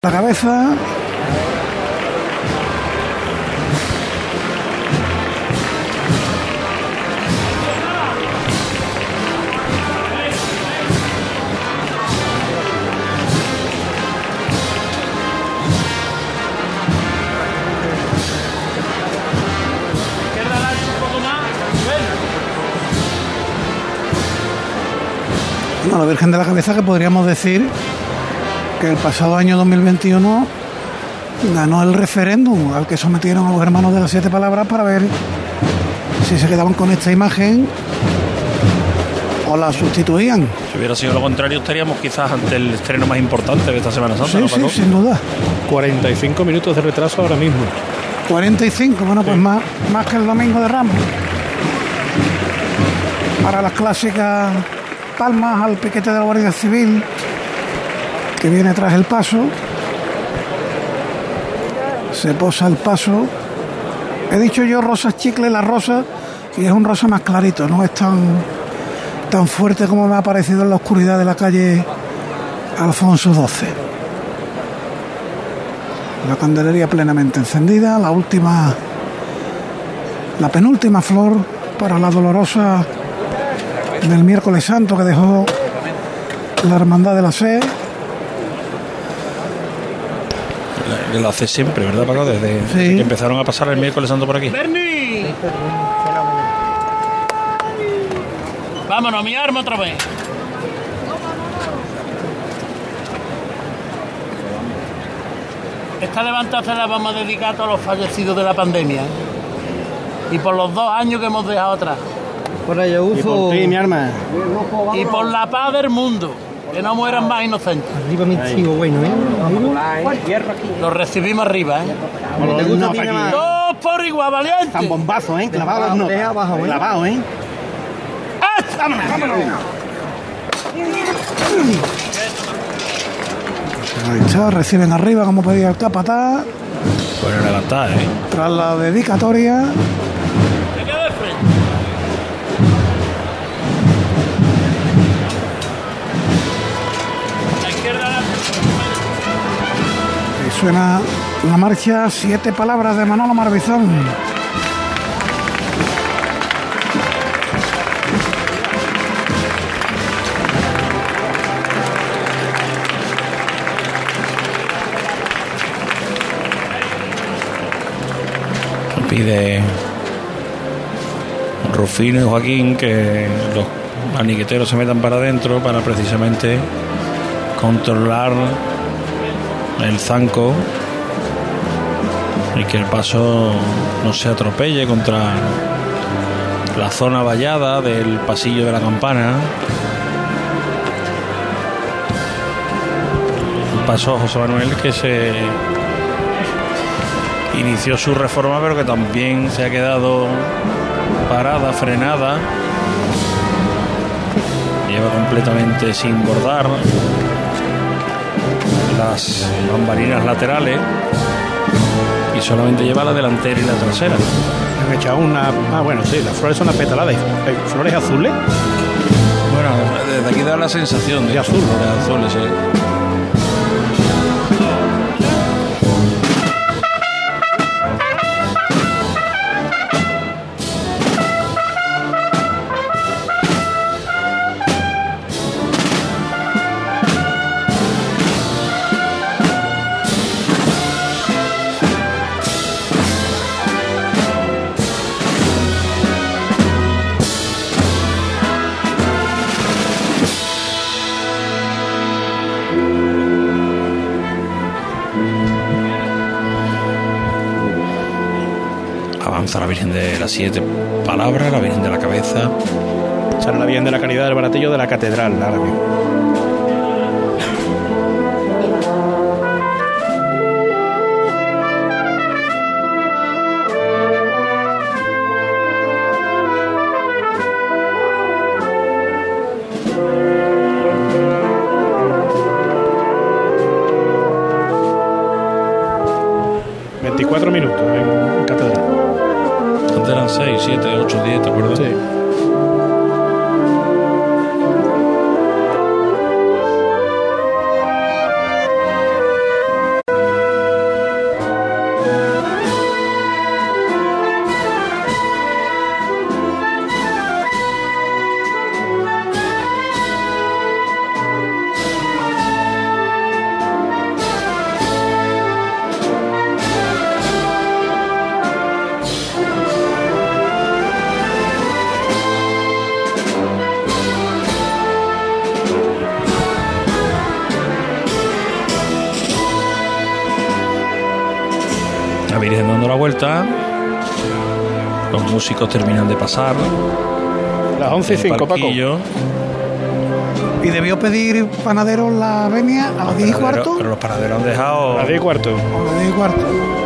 La cabeza. Bueno, la Virgen de la Cabeza que podríamos decir que el pasado año 2021 ganó el referéndum al que sometieron a los hermanos de las siete palabras para ver si se quedaban con esta imagen o la sustituían. Si hubiera sido lo contrario, estaríamos quizás ante el estreno más importante de esta Semana Santa. Sí, ¿no, sí, sin duda. 45 minutos de retraso ahora mismo. 45, bueno, pues más, más que el domingo de Ramos. Para las clásicas palmas al piquete de la Guardia Civil, que viene tras el paso. Se posa el paso. He dicho yo rosas chicle, la rosa, y es un rosa más clarito, no es tan, tan fuerte como me ha parecido en la oscuridad de la calle Alfonso XII. La candelería plenamente encendida, la última, la penúltima flor para la dolorosa del miércoles santo que dejó la hermandad de la sed. La- Que lo hace siempre, ¿verdad, Paco? Desde Sí. que empezaron a pasar el miércoles santo por aquí. ¡Bernie! Vámonos, mi arma otra vez. Esta levantada se la vamos a dedicar a todos los fallecidos de la pandemia. Y por los dos años que hemos dejado atrás. Por ello, Y por uso. ti, mi arma. Y por la paz del mundo. Que no mueran más inocentes. Arriba mi chivo, bueno, ¿eh? Los recibimos arriba, ¿eh? Te gusta No. ¡Dos por igual, valiente! Tan bombazo, ¿eh? Clavado, no. Deja abajo, ¿eh? Clavado, ¿eh? Ahí está, reciben arriba como pedía el capataz, Buena levantada, ¿eh? tras la dedicatoria. Suena la marcha Siete Palabras de Manolo Marbizón. Pide Rufino y Joaquín que los aniqueteros se metan para adentro para precisamente controlar el zanco y que el paso no se atropelle contra la zona vallada del pasillo de la campana. Un paso José Manuel que se inició su reforma pero que también se ha quedado parada, frenada. Lleva completamente sin bordar las bambalinas laterales y solamente lleva la delantera y la trasera. Han echado una. Ah, bueno, sí, las flores son las petaladas. Hay flores azules. Bueno, desde aquí da la sensación de, De azul. de azules, sí. Siete Palabras, la Virgen de la Cabeza. Es la Virgen de la Caridad del Baratillo de la Catedral, ahora mismo. Músicos terminan de pasar. Las 11 y el 5, Paco. Y debió pedir panadero la venia a las 10 y cuarto. Pero los paraderos han dejado. A las 10 y cuarto. O las 10 y cuarto.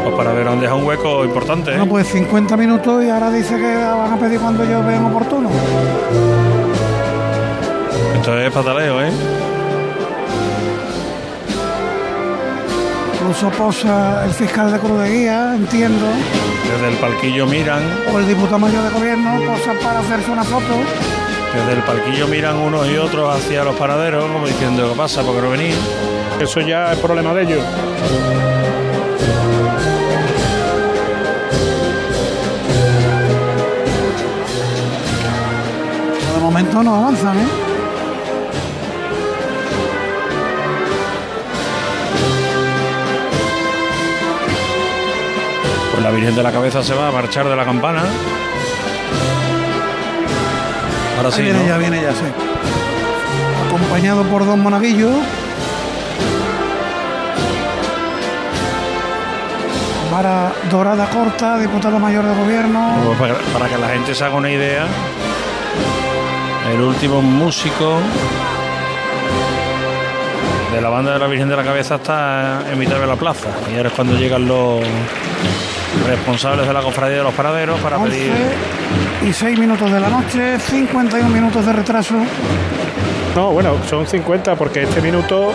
Los paraderos han dejado un hueco importante. ¿eh? Bueno, pues 50 minutos y ahora dice que la van a pedir cuando ellos vean oportuno. Esto es pataleo, ¿eh? Incluso posa el fiscal de Cruz de Guía, entiendo, Desde el palquillo miran. o el diputado mayor de gobierno, posa para hacerse una foto. Desde el palquillo miran unos y otros hacia los paraderos, como diciendo, ¿qué pasa? ¿Por qué no venís? Eso ya es problema de ellos. De momento no avanzan, ¿eh? La Virgen de la Cabeza se va a marchar de la campana. Ahora Ahí sí, viene ¿no? ya, viene ya, sí. Acompañado por dos monaguillos. Vara Dorada Corta, diputado mayor de gobierno. Pues para, para que la gente se haga una idea, el último músico de la banda de la Virgen de la Cabeza está en mitad de la plaza. Y ahora es cuando llegan los responsables de la cofradía de los paraderos para 11 pedir. y 6 minutos de la noche, 51 minutos de retraso. No, bueno, son 50 porque este minuto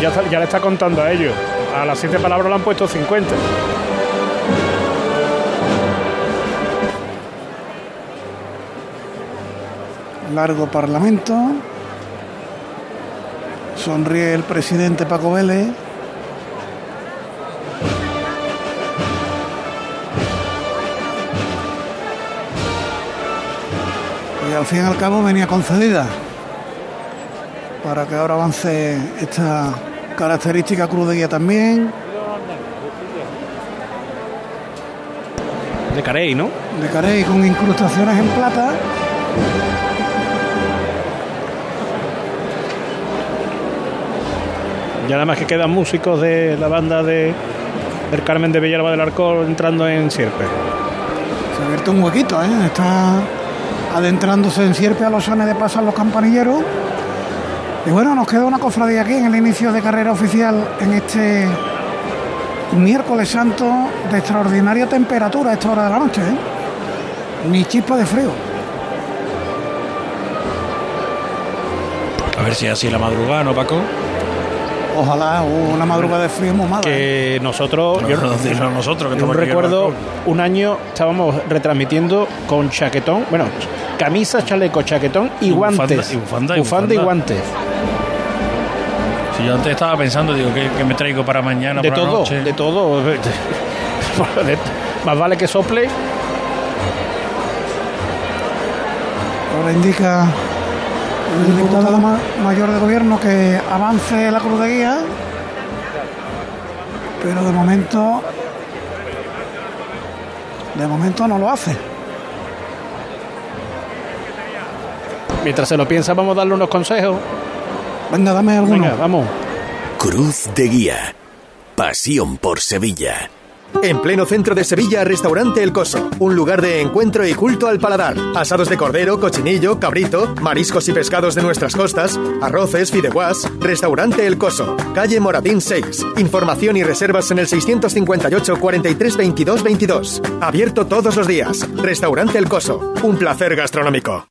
ya, está- ya le está contando a ellos. A las 7 palabras le han puesto 50. Largo parlamento. Sonríe el presidente Paco Vélez. Al fin y al cabo venía concedida para que ahora avance esta característica cruz de guía también, De Carey, ¿no? de carey con incrustaciones en plata. Y además que quedan músicos de la banda de del Carmen de Villalba del Arco entrando en Sierpe. Se ha abierto un huequito, ¿eh? Está adentrándose en Sierpe a los sones de pasan los campanilleros. Y bueno, nos queda una cofradía aquí en el inicio de carrera oficial en este miércoles santo de extraordinaria temperatura a esta hora de la noche, ¿eh? Ni chispa de frío. A ver si es así la madrugada, ¿no, Paco? Ojalá una madrugada de frío muy mala. ¿eh? Que nosotros, yo, No, nosotros, que yo recuerdo un año estábamos retransmitiendo con chaquetón, bueno, camisa, chaleco, chaquetón y, Y bufanda, guantes. y bufanda, y guantes. Si yo antes estaba pensando, digo, ¿qué, qué me traigo para mañana, De para todo, noche? de todo. De- Más vale que sople. Ahora indica el diputado ma- mayor de gobierno que avance la cruz de guía, pero de momento, de momento no lo hace. Mientras se lo piensa, vamos a darle unos consejos. Venga, dame alguno. Venga, vamos. Cruz de Guía. Pasión por Sevilla. En pleno centro de Sevilla, Restaurante El Coso. Un lugar de encuentro y culto al paladar. Asados de cordero, cochinillo, cabrito, mariscos y pescados de nuestras costas, arroces, fideuás. Restaurante El Coso. Calle Moratín 6. Información y reservas en el 658 43 22 22. Abierto todos los días. Restaurante El Coso. Un placer gastronómico.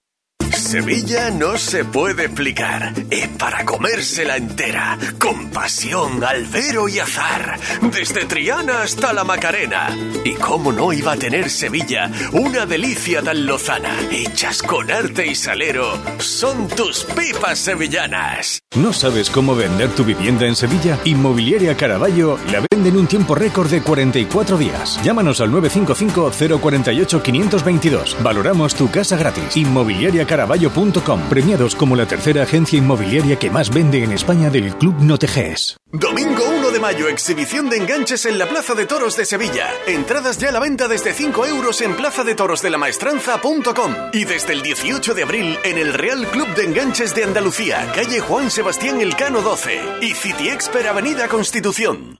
Sevilla no se puede explicar. Es para comérsela entera. Con pasión, albero y azar. Desde Triana hasta la Macarena. Y cómo no iba a tener Sevilla una delicia tan lozana. Hechas con arte y salero. Son tus pipas sevillanas. ¿No sabes cómo vender tu vivienda en Sevilla? Inmobiliaria Caraballo la vende en un tiempo récord de 44 días. Llámanos al 955 048 522. Valoramos tu casa gratis. Inmobiliariacaraballo.com. Premiados como la tercera agencia inmobiliaria que más vende en España del Club Noteges. Domingo 1 de mayo, exhibición de enganches en la Plaza de Toros de Sevilla. Entradas ya a la venta desde 5 euros en plazadetorosdelamaestranza.com y desde el 18 de abril en el Real Club de Enganches de Andalucía, calle Juan Sebastián Elcano 12 y City Expert Avenida Constitución.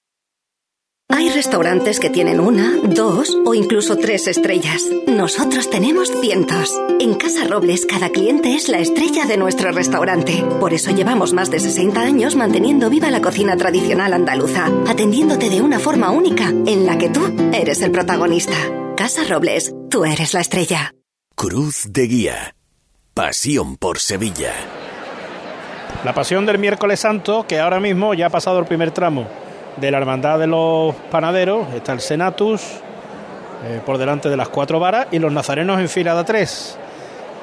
Hay restaurantes que tienen una, dos o incluso tres estrellas. Nosotros tenemos cientos. En Casa Robles cada cliente es la estrella de nuestro restaurante. Por eso llevamos más de 60 años manteniendo viva la cocina tradicional andaluza, atendiéndote de una forma única en la que tú eres el protagonista. Casa Robles, tú eres la estrella. Cruz de Guía. Pasión por Sevilla. La pasión del miércoles santo, que ahora mismo ya ha pasado el primer tramo de la Hermandad de los Panaderos, está el Senatus eh, por delante de las cuatro varas y los nazarenos en fila de tres.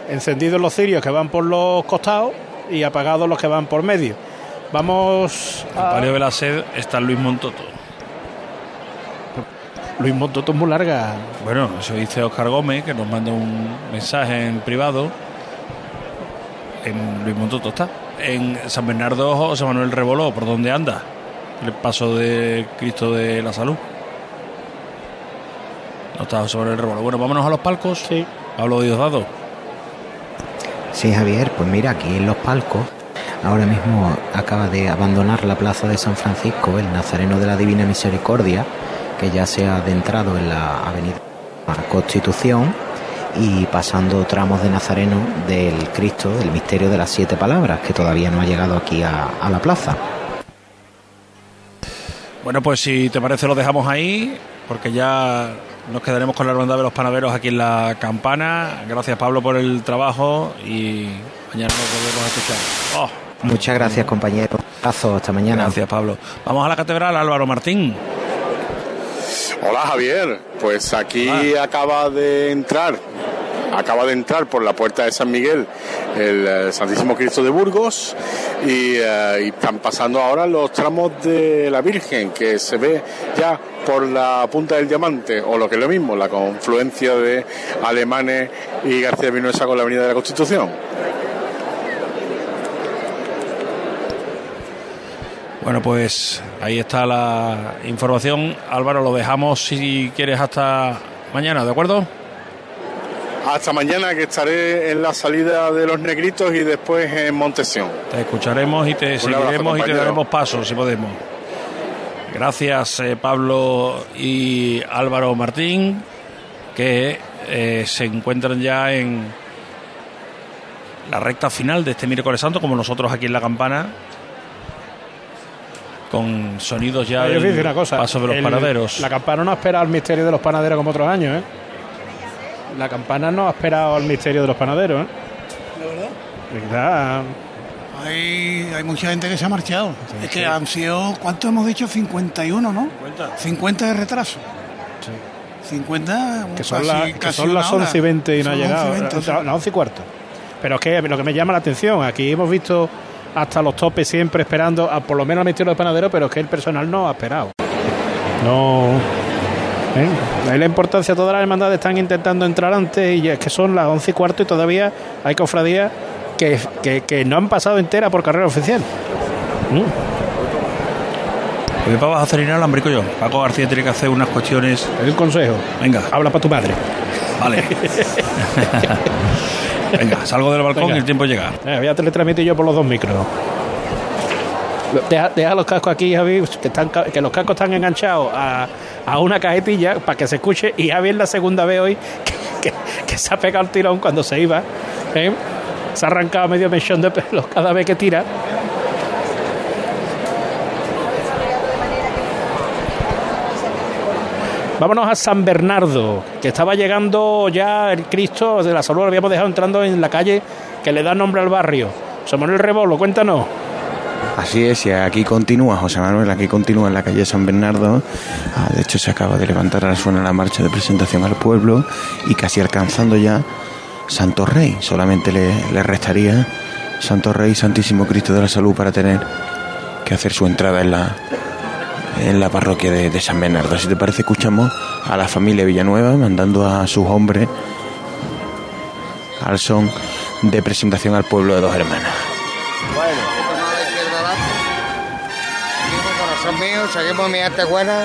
Encendidos los cirios que van por los costados y apagados los que van por medio. Vamos el palio de la sed está Luis Montoto. Luis Montoto es muy larga. Bueno, eso dice Oscar Gómez, que nos manda un mensaje en privado. En Luis Montoto está. En San Bernardo, José Manuel Revoló, ¿por dónde anda? El paso de Cristo de la Salud. No está José Manuel Revoló. Bueno, vámonos a los palcos. Sí. Pablo Diosdado. Sí, Javier, pues mira, aquí en los palcos, ahora mismo acaba de abandonar la plaza de San Francisco el Nazareno de la Divina Misericordia, que ya se ha adentrado en la avenida Constitución y pasando tramos de Nazareno del Cristo, del misterio de las siete palabras, que todavía no ha llegado aquí a, a la plaza. Bueno, pues si te parece lo dejamos ahí, porque ya nos quedaremos con la hermandad de los panaderos aquí en la campana. Gracias Pablo por el trabajo y mañana nos volvemos a escuchar. Oh, Muchas gracias, compañero. Abrazo, hasta mañana. gracias Pablo. Vamos a la catedral, Álvaro Martín. Hola Javier, pues aquí acaba de entrar, acaba de entrar por la puerta de San Miguel el eh, Santísimo Cristo de Burgos y, eh, y están pasando ahora los tramos de la Virgen que se ve ya por la punta del diamante o lo que es lo mismo, la confluencia de alemanes y García Vinuesa con la Avenida de la Constitución. Bueno, pues ahí está la información. Álvaro, lo dejamos si quieres hasta mañana, ¿de acuerdo? Hasta mañana que estaré en la salida de los negritos y después en Montesión. Te escucharemos y te Un abrazo, seguiremos y te daremos paso si podemos. Gracias eh, Pablo y Álvaro Martín, que eh, se encuentran ya en la recta final de este miércoles santo, como nosotros aquí en la campana, con sonidos ya Yo del una cosa. paso de los el- panaderos. La campana no ha esperado el misterio de los panaderos como otros años, ¿eh? La campana no ha esperado el misterio de los panaderos, ¿eh? ¿De verdad? Hay, hay mucha gente que se ha marchado. es que han sido, ¿cuánto hemos dicho? 51, ¿no? 50. de retraso. 50, que son, casi- la- que casi son las hora. 11 y 20 y no ha llegado. 11 y 20, sí. las 11 y cuarto. Pero es que lo que me llama la atención, aquí hemos visto hasta los topes siempre esperando, a, por lo menos al misterio de los panaderos, pero es que el personal no ha esperado. No. ¿Eh? Ahí la importancia, todas las hermandades están intentando entrar antes y es que son las 11 y cuarto y todavía hay cofradías que, que, que no han pasado entera por carrera oficial. Mm. Hoy vas a acelerar al hambrico yo. Paco García tiene que hacer unas cuestiones. El consejo. Venga. Habla para tu madre. Vale. Venga, salgo del balcón Venga. y el tiempo llega. Eh, voy a teletransmitir yo por los dos micros. Deja, los cascos aquí, Javi, que, están, que los cascos están enganchados a, a una cajetilla para que se escuche. Y Javi es la segunda vez hoy que, se ha pegado el tirón cuando se iba. ¿eh? Se ha arrancado medio mechón de pelos cada vez que tira. Vámonos a San Bernardo, que estaba llegando ya el Cristo de la Salud, lo habíamos dejado entrando en la calle que le da nombre al barrio. José Manuel Rebolo, cuéntanos. Así es, y aquí continúa, José Manuel, aquí continúa en la calle San Bernardo. Ah, de hecho, se acaba de levantar ahora suena la marcha de presentación al pueblo y casi alcanzando ya Santo Rey. Solamente le, le restaría Santo Rey, Santísimo Cristo de la Salud para tener que hacer su entrada en la, en la parroquia de, de San Bernardo. Si te parece, escuchamos a la familia Villanueva mandando a sus hombres al son de presentación al pueblo de dos hermanas. Seguimos mi arte buena.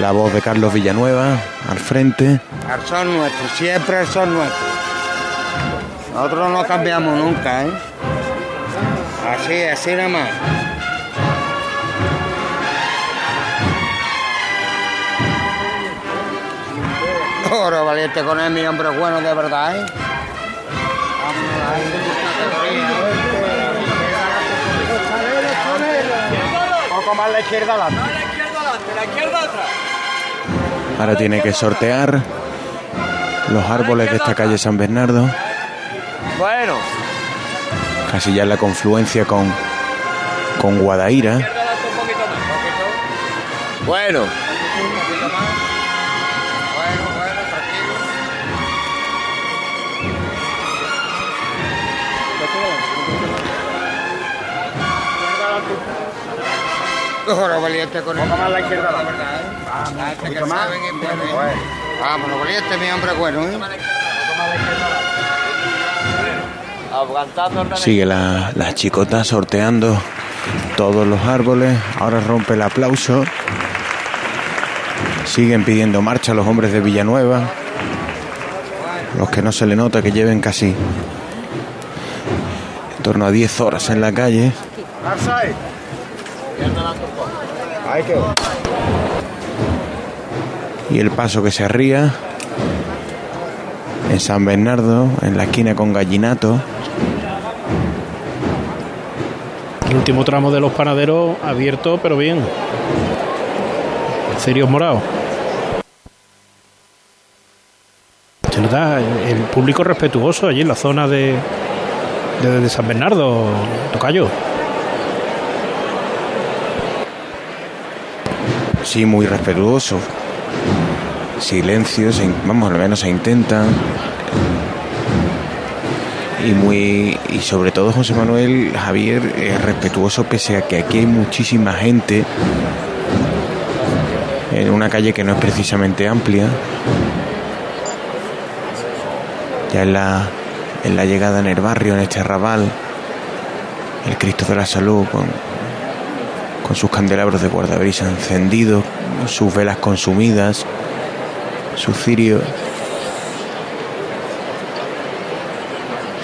La voz de Carlos Villanueva al frente. Al son nuestro, siempre son nuestro. Nosotros no cambiamos nunca, ¿eh? Así, así nada más. Oro valiente con él, mi hombre bueno de verdad, ¿eh? Poco más la izquierda adelante. Ahora tiene que sortear los árboles de esta calle San Bernardo. Bueno. Casi ya en la confluencia con, con Guadaira. Bueno. Oro valiente con él. más la izquierda, la verdad, ¿eh? Un poquito más. Vámonos, valiente, mi hombre bueno, ¿eh? Sigue la, la chicota sorteando todos los árboles. Ahora rompe el aplauso. Siguen pidiendo marcha los hombres de Villanueva. Los que no se le nota que lleven casi en torno a 10 horas en la calle. Ahí quedó. Y el paso que se arría en San Bernardo, en la esquina con Gallinato. El último tramo de los panaderos abierto, pero bien. Cirios morados. Se nota el público respetuoso allí en la zona de, de, de San Bernardo, Tocayo. Sí, muy respetuoso. Silencio, se- vamos, al menos se intentan. Y muy y sobre todo José Manuel Javier es respetuoso pese a que aquí hay muchísima gente en una calle que no es precisamente amplia. Ya en la, en la llegada en el barrio, en este arrabal, el Cristo de la Salud con, con sus candelabros de guardabrisa encendidos, sus velas consumidas, sus cirios.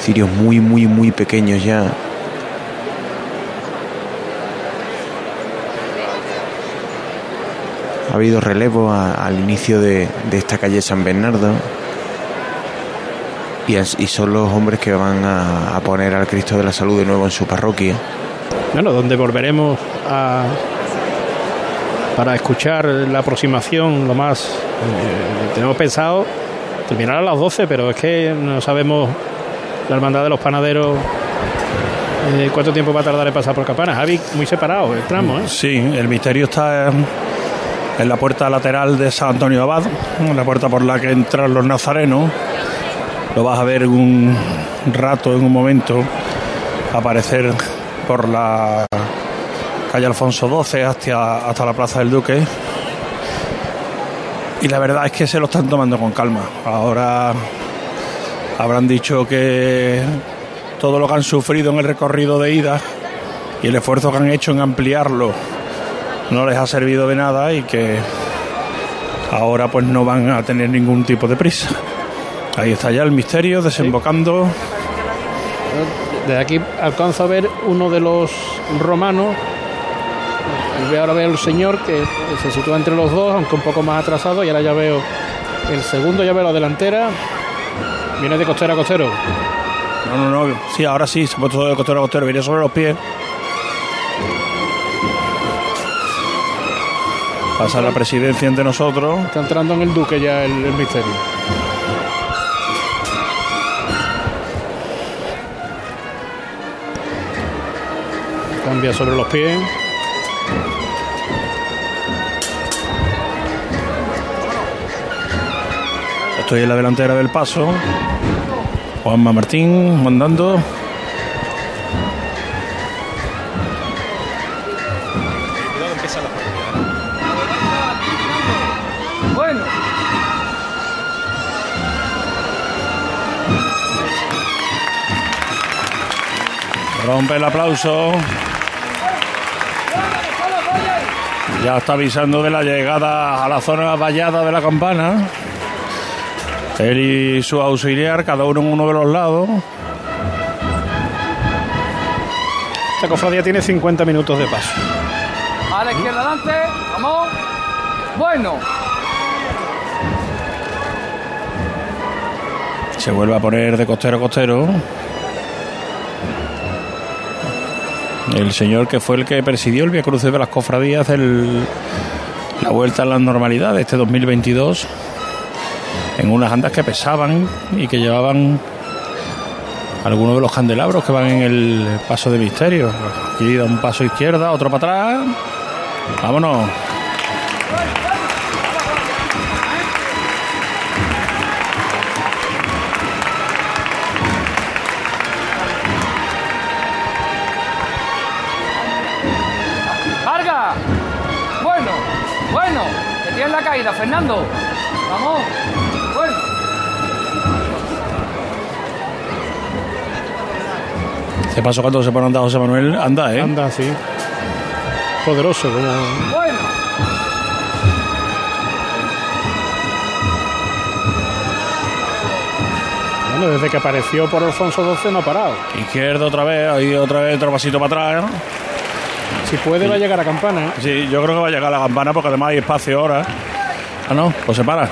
Cirios muy, muy, muy pequeños ya. Ha habido relevo al inicio de, esta calle San Bernardo. Y, y son los hombres que van a poner al Cristo de la Salud de nuevo en su parroquia. Bueno, donde volveremos a para escuchar la aproximación lo más eh, tenemos pensado terminar a las 12 pero es que no sabemos la hermandad de los panaderos eh, cuánto tiempo va a tardar en pasar por Campana Javi muy separado el tramo ¿eh? Sí, el misterio está en, la puerta lateral de San Antonio Abad, la puerta por la que entran los nazarenos. Lo vas a ver un rato, en un momento, aparecer por la calle Alfonso XII hasta, hasta la Plaza del Duque. Y la verdad es que se lo están tomando con calma. Ahora habrán dicho que todo lo que han sufrido en el recorrido de ida y el esfuerzo que han hecho en ampliarlo no les ha servido de nada y que ahora pues no van a tener ningún tipo de prisa. Ahí está ya el misterio desembocando Desde aquí alcanzo a ver uno de los romanos. Ahora veo el señor que se sitúa entre los dos, aunque un poco más atrasado. Y ahora ya veo el segundo, ya veo la delantera. Viene de costero a costero. No, no, no. Sí, ahora sí, se ha puesto de costero a costero. Viene sobre los pies. Pasa la presidencia entre nosotros. Está entrando en el duque ya el, el misterio. Cambia sobre los pies. Estoy en la delantera del paso. Juanma Martín mandando. Bueno. Rompe el aplauso. Ya está avisando de la llegada a la zona vallada de la campana. Él y su auxiliar, cada uno en uno de los lados. Esta cofradía tiene 50 minutos de paso. A la izquierda adelante. Vamos. Bueno. Se vuelve a poner de costero a costero. El señor que fue el que presidió el Via Cruces de las Cofradías del la vuelta a la normalidad de este 2022 en unas andas que pesaban y que llevaban algunos de los candelabros que van en el paso de misterio. Aquí da un paso izquierda, otro para atrás. Vámonos. Bueno, bueno. Que tienes la caída, Fernando. Vamos. Bueno. Ese paso cuando se pone a andar José Manuel, anda, ¿eh? Anda, sí. Poderoso, como. Bueno. Bueno, desde que apareció por Alfonso XII no ha parado. Izquierdo otra vez, ahí otra vez otro pasito para atrás. ¿eh? Si puede, va a llegar a campana. ¿eh? Sí, yo creo que va a llegar a la campana porque además hay espacio ahora. Ah, no, pues se para.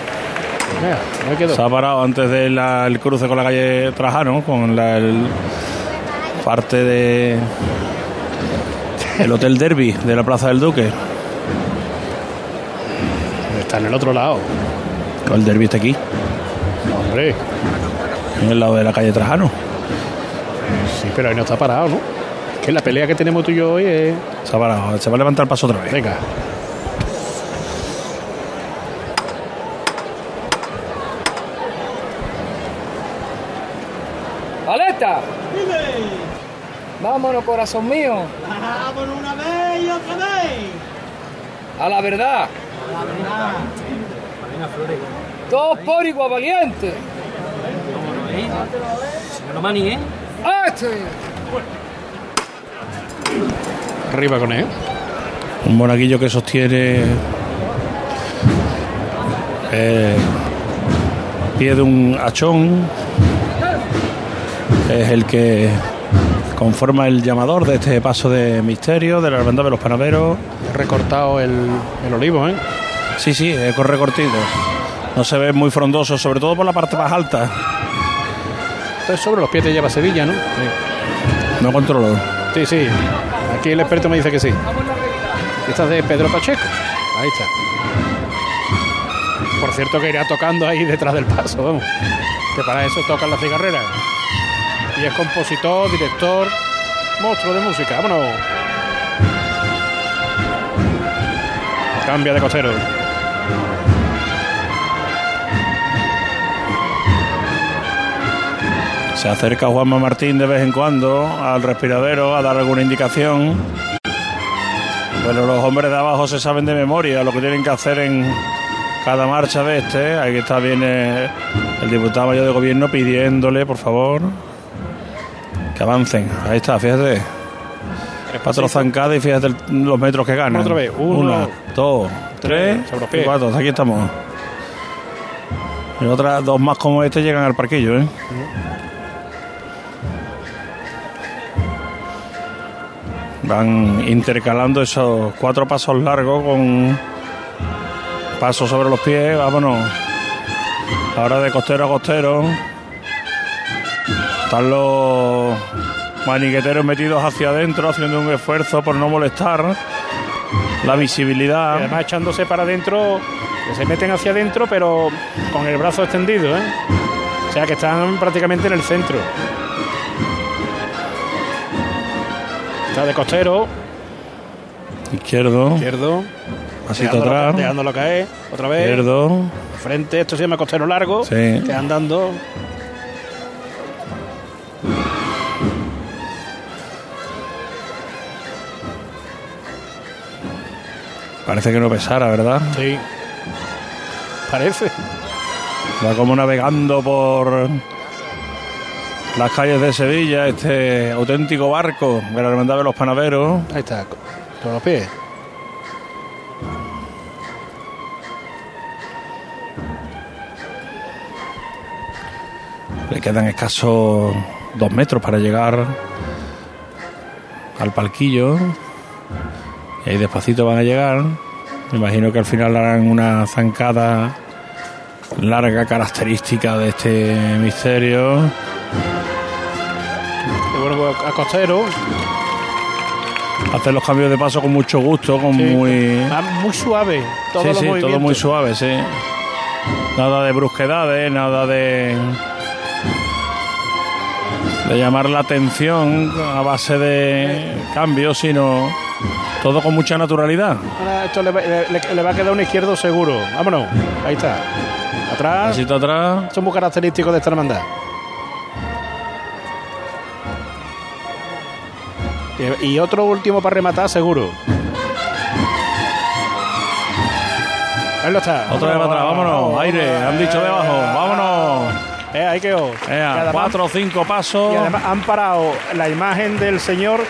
Mira, ahí quedó. Se ha parado antes del el cruce con la calle Trajano, con la el- parte de el Hotel Derby de la Plaza del Duque. Está en el otro lado. El Derby está aquí, Hombre, en el lado de la calle Trajano. sí, pero ahí no está parado, ¿no? Que la pelea que tenemos tú y yo hoy es. Se ha parado, se va a levantar el paso otra vez. Venga. ¡Aleta! Vámonos, corazón mío. Vámonos una vez y otra vez. A la verdad. Todos por igual valiente. No mani, ¿eh? ¡Este! Arriba con él. Un monaguillo que sostiene eh, pie de un hachón. Es el que conforma el llamador de este paso de misterio de la hermandad de los panaderos. Recortado el, el olivo, ¿eh? Sí, sí, es corre cortito. No se ve muy frondoso, sobre todo por la parte más alta. Entonces sobre los pies te lleva Sevilla, ¿no? No controlo. Sí, sí. Aquí el experto me dice que sí. Esta es de Pedro Pacheco. Ahí está. Por cierto que irá tocando ahí detrás del paso, vamos. Que para eso tocan la cigarrera. Y es compositor, director, monstruo de música. Vámonos. Cambia de costero. Se acerca Juanma Martín de vez en cuando al respiradero a dar alguna indicación. Pero los hombres de abajo se saben de memoria lo que tienen que hacer en cada marcha de este. Ahí está viene el diputado mayor de gobierno pidiéndole, por favor, que avancen. Ahí está, fíjate. Cuatro zancadas y fíjate los metros que ganan. Otra vez, uno, Una, dos, tres, pies. cuatro. Aquí estamos. Y otras dos más como este llegan al parquillo, ¿eh? Van intercalando esos cuatro pasos largos con pasos sobre los pies. Vámonos. Ahora de costero a costero. Están los maniqueteros metidos hacia adentro, haciendo un esfuerzo por no molestar la visibilidad. Además echándose para adentro, que se meten hacia adentro, pero con el brazo extendido, ¿eh? O sea que están prácticamente en el centro. Está de costero. Izquierdo. Izquierdo. Pasito Dejándolo- atrás. Dejándolo caer. Otra vez. Izquierdo. Frente, esto se llama costero largo. Sí. Que andando. Parece que no pesara, ¿verdad? Sí. Parece. Va como navegando por las calles de Sevilla, este auténtico barco de la Hermandad de los Panaderos. Ahí está, con los pies. Le quedan escasos dos metros para llegar al palquillo. Y ahí despacito van a llegar. Me imagino que al final harán una zancada larga característica de este misterio. A costero. Hacer los cambios de paso con mucho gusto, con Sí, muy... va muy suave. Todos sí, los sí, todo muy suave, sí. Nada de brusquedades, nada de. de llamar la atención a base de cambios, sino todo con mucha naturalidad. Ahora esto le va, le- le- le va a quedar un izquierdo seguro. Vámonos. Ahí está. Atrás. Pasito atrás. Son muy característicos de esta hermandad. Y, otro último para rematar, seguro. Ahí lo está. Otra vez para atrás, vámonos. Aire, han dicho debajo, vámonos. Eh, ahí quedó. Además- cuatro o cinco pasos. Y además han parado la imagen del señor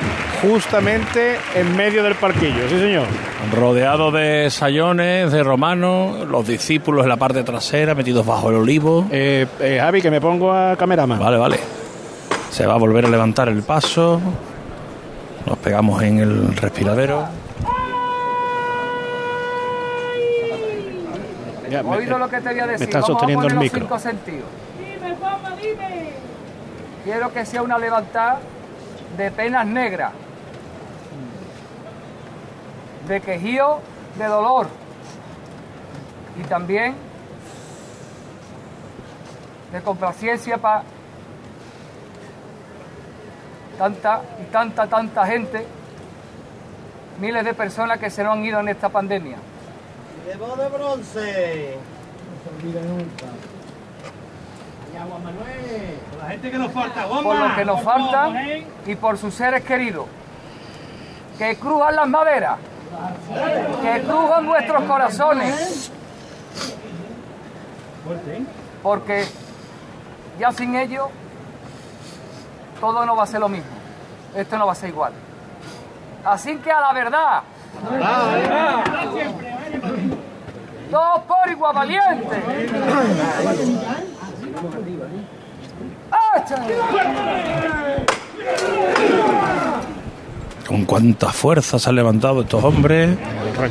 justamente en medio del parquillo. Sí, señor. Rodeado de sayones, de romanos, los discípulos en la parte trasera, metidos bajo el olivo. Eh, eh, Javi, que me pongo a cameraman. Vale, vale. Se va a volver a levantar el paso. Nos pegamos en el respiradero. Ya, me- Oído lo que te voy a decir. está Vamos a sosteniendo el micro. cinco sentidos. Quiero que sea una levantada de penas negras, de quejío, de dolor y también de complacencia para tanta y tanta, tanta gente, miles de personas que se nos han ido en esta pandemia. Llevo de bronce. No se nunca. Y agua Manuel. Por la gente que nos falta, goma. por lo que nos favor, ¿eh? y por sus seres queridos. Que crujan las maderas, que crujan nuestros corazones, porque ya sin ellos todo no va a ser lo mismo. Esto no va a ser igual. Así que a la verdad, todos por igual valientes. Con cuánta fuerza se han levantado estos hombres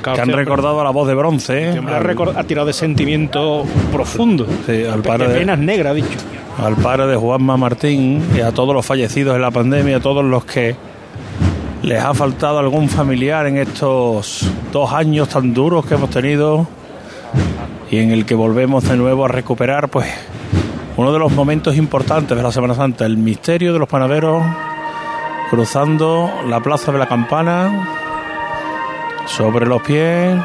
que han recordado a la voz de bronce. Este hombre ha, tirado de sentimiento profundo. Sí, al padre de, negras, ha dicho. al padre de Juanma Martín y a todos los fallecidos en la pandemia, a todos los que les ha faltado algún familiar en estos dos años tan duros que hemos tenido y en el que volvemos de nuevo a recuperar pues uno de los momentos importantes de la Semana Santa, el misterio de los panaderos cruzando la plaza de la campana sobre los pies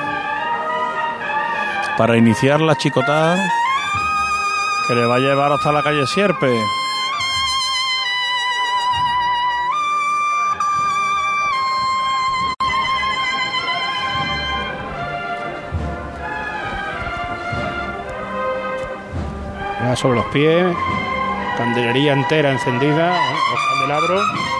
para iniciar la chicotada que le va a llevar hasta la calle Sierpe. Sobre los pies. Candelería entera encendida. ¿eh? Los candelabros.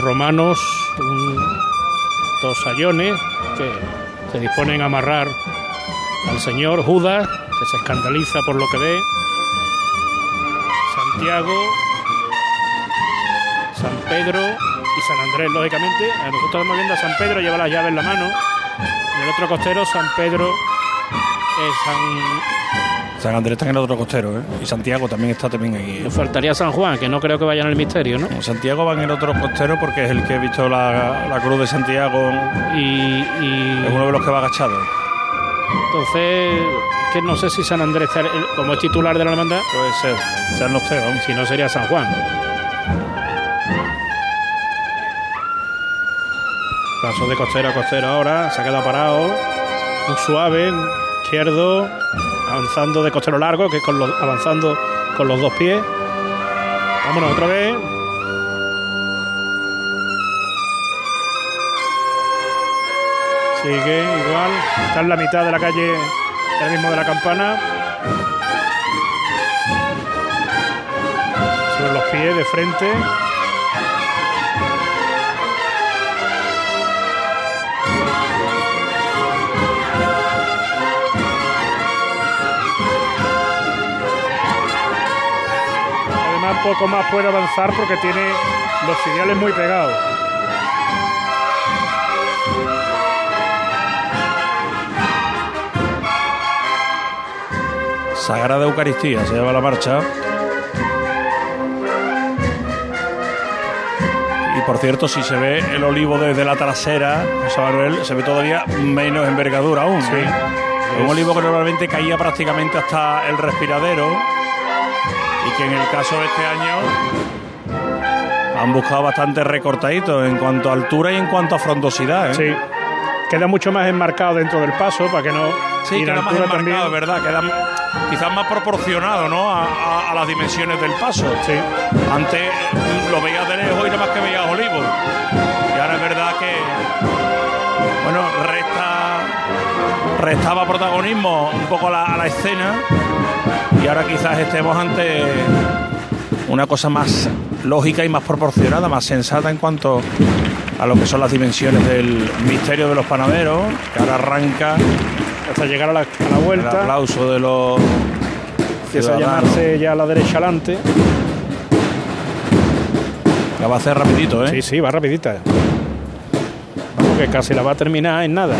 Romanos, un- dos que se disponen a amarrar al señor Judas, que se escandaliza por lo que ve. Santiago, San Pedro y San Andrés, lógicamente. Eh, Nosotros estamos viendo a San Pedro, lleva las llaves en la mano. En el otro costero, San Pedro, San San Andrés está en el otro costero, ¿eh? Y Santiago también está también aquí. Nos faltaría San Juan, que no creo que vaya en el misterio, ¿no? Santiago va en el otro costero porque es el que he visto la, la cruz de Santiago y, es uno de los que va agachado. Entonces, que no sé si San Andrés, está- como es titular de la hermandad, puede ser. Sean los tres, Si no, sería San Juan. Paso de costero a costero ahora, se ha quedado parado. Muy suave, izquierdo, avanzando de costero largo, que es con los, avanzando con los dos pies. Vámonos otra vez. Sigue igual. Está en la mitad de la calle, el mismo de la campana. Sobre los pies de frente. Poco más puede avanzar porque tiene los filiales muy pegados. Sagrada Eucaristía se lleva la marcha. Y por cierto, si se ve el olivo desde la trasera, José Manuel, se ve todavía menos envergadura aún. ¿eh? Un olivo que normalmente caía prácticamente hasta el respiradero y que en el caso de este año han buscado bastante recortadito en cuanto a altura y en cuanto a frondosidad. ¿eh? Sí. Queda mucho más enmarcado dentro del paso para que no. Sí, y queda más enmarcado, también. verdad, queda quizás más proporcionado, ¿no? A, a- a las dimensiones del paso. Sí. Antes lo veías de lejos y nada más que veías olivos. Y ahora es verdad que, bueno, resta, restaba protagonismo un poco a la, a la escena y ahora quizás estemos ante una cosa más lógica y más proporcionada, más sensata en cuanto a lo que son las dimensiones del misterio de los panaderos, que ahora arranca hasta llegar a la, a la el vuelta. aplauso de los Empieza a llamarse ya a la derecha adelante. La va a hacer rapidito, ¿eh? Sí, sí, va rapidita. Vamos, que casi la va a terminar en nada.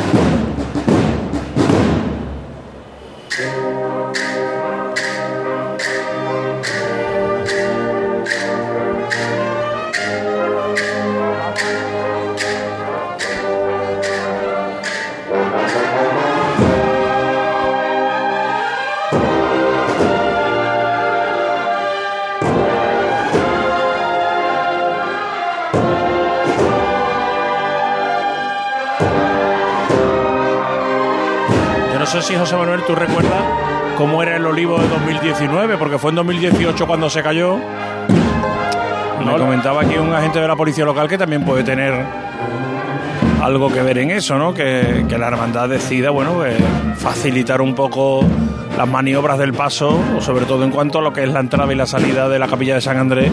No sé si José Manuel, tú recuerdas cómo era el olivo de 2019, porque fue en 2018 cuando se cayó. Me comentaba aquí un agente de la policía local que también puede tener algo que ver en eso, ¿no? Que, que la hermandad decida, bueno, que facilitar un poco las maniobras del paso, o sobre todo en cuanto a lo que es la entrada y la salida de la capilla de San Andrés,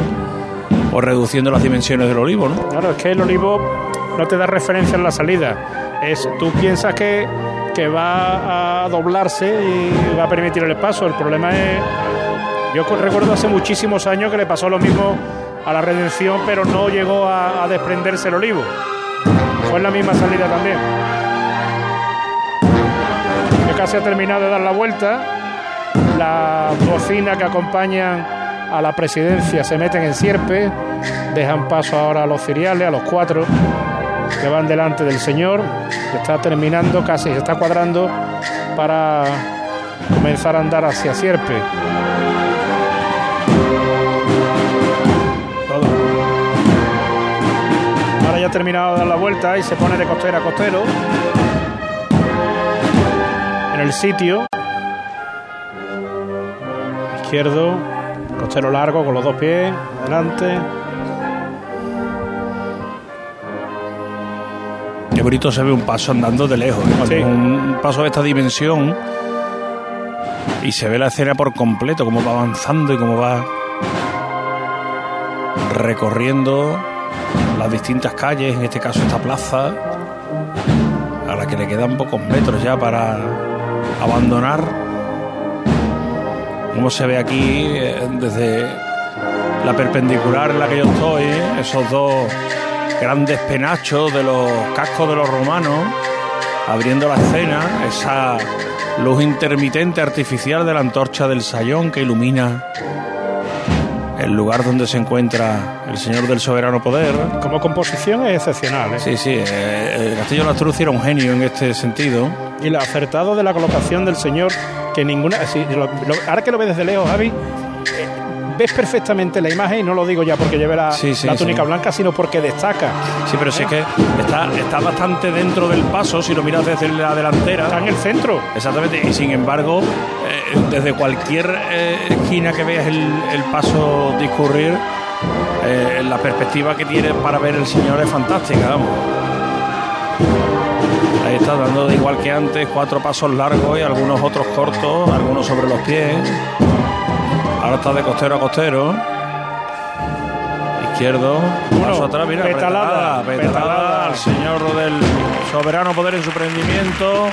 o reduciendo las dimensiones del olivo, ¿no? Claro, es que el olivo no te da referencia en la salida. Es, tú piensas que, que va a doblarse y va a permitir el paso. El problema es. Yo recuerdo hace muchísimos años que le pasó lo mismo a la redención, pero no llegó a, desprenderse el olivo. Fue la misma salida también. Casi ha terminado de dar la vuelta. Las bocinas que acompañan a la presidencia se meten en sierpe. Dejan paso ahora a los ciriales, a los cuatro que van delante del Señor, que está terminando, casi se está cuadrando para comenzar a andar hacia Sierpe. Todo. Ahora ya ha terminado de dar la vuelta y se pone de costero a costero. En el sitio. Izquierdo, costero largo con los dos pies, adelante. Qué bonito se ve un paso andando de lejos, un paso de esta dimensión y se ve la escena por completo, cómo va avanzando y cómo va recorriendo las distintas calles, en este caso esta plaza, a la que le quedan pocos metros ya para abandonar. Como se ve aquí eh, desde la perpendicular en la que yo estoy, esos dos grandes penachos de los cascos de los romanos, abriendo la escena, esa luz intermitente artificial de la antorcha del sayón que ilumina el lugar donde se encuentra el señor del soberano poder. Como composición es excepcional. ¿eh? Sí, sí, eh, el Castillo de la Truz era un genio en este sentido. Y lo acertado de la colocación del señor, que ninguna. sí, lo- lo- ahora que lo ves desde lejos, Javi, eh, ves perfectamente la imagen, y no lo digo ya porque lleve la, Sí, sí, la túnica sí. blanca, sino porque destaca. Sí, pero sí es que está, está bastante dentro del paso, si lo miras desde la delantera. Está en el centro. Exactamente, y sin embargo, eh, desde cualquier eh, esquina que veas el, el paso discurrir, eh, la perspectiva que tiene para ver el señor es fantástica, vamos. Ahí está dando de igual que antes, cuatro pasos largos y algunos otros cortos, algunos sobre los pies. Ahora está de costero a costero. Izquierdo, paso atrás, mira, petalada, petalada, petalada petalada. al señor del soberano poder en su prendimiento.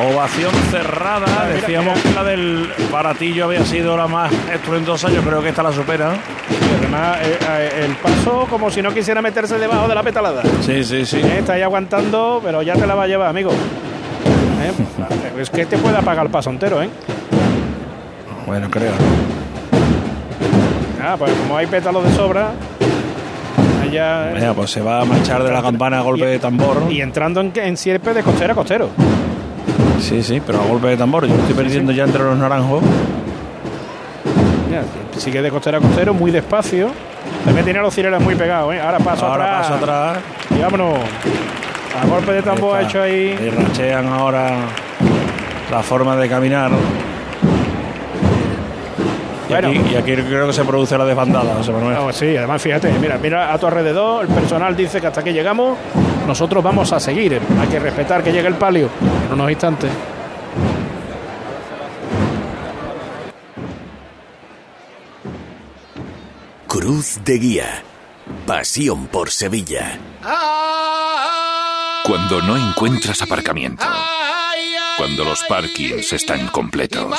Ovación cerrada. mira, Decíamos que la del baratillo había sido la más estruendosa. Yo creo que esta la supera. Y además, eh, eh, el paso como si no quisiera meterse debajo de la petalada. Sí, sí, sí. Eh, Está ahí aguantando, pero ya te la va a llevar, amigo. Eh, Es que te puede apagar el paso entero, ¿eh? Bueno, creo. Ah, pues como hay pétalos de sobra, allá... Mira, pues se va a marchar de la campana a golpe de tambor. Y entrando en, en sierpe de costero a costero. Sí, sí, pero a golpe de tambor. Yo estoy perdiendo ya entre los naranjos. Mira, sigue de costero a costero, muy despacio. También tiene los cireros muy pegados, ¿eh? Ahora paso Ahora atrás. paso atrás. Y vámonos. A golpe de tambor ha hecho ahí. Y rachean ahora la forma de caminar. Y, Bueno. aquí, y aquí creo que se produce la desbandada, José Manuel. No, sí, además fíjate, mira, mira a tu alrededor, el personal dice que hasta aquí llegamos, nosotros vamos a seguir, hay que respetar que llegue el palio en unos instantes. Cruz de Guía. Pasión por Sevilla. Cuando no encuentras aparcamiento. Cuando los parkings están completos.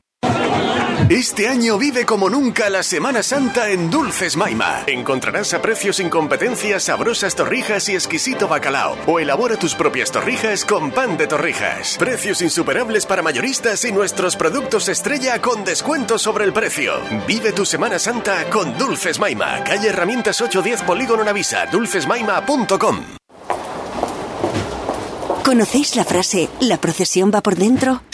Este año vive como nunca la Semana Santa en Dulces Maima. Encontrarás a precios sin competencia sabrosas torrijas y exquisito bacalao. O elabora tus propias torrijas con pan de torrijas. Precios insuperables para mayoristas y nuestros productos estrella con descuento sobre el precio. Vive tu Semana Santa con Dulces Maima. Calle Herramientas 810 Polígono Navisa. Dulcesmaima.com. ¿Conocéis la frase La procesión va por dentro?